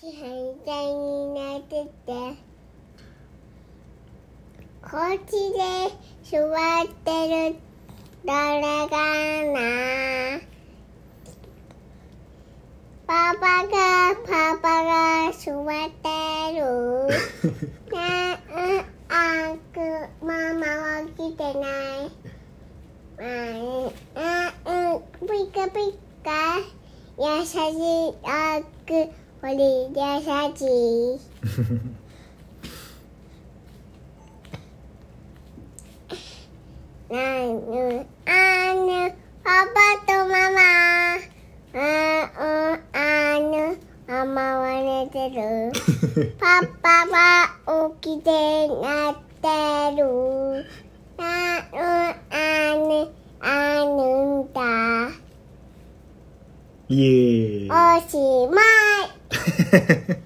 支配体になっててこっちで座ってる誰かなパパがパパが座ってる。な うんあくママは来てない。あうんピカピカ。優しいあくおり優しいなんぬあぬパパとママ。あうんあぬママは寝てる。パパは起きてなってる。なうんあぬあぬんだ。イエーイおしまい yeah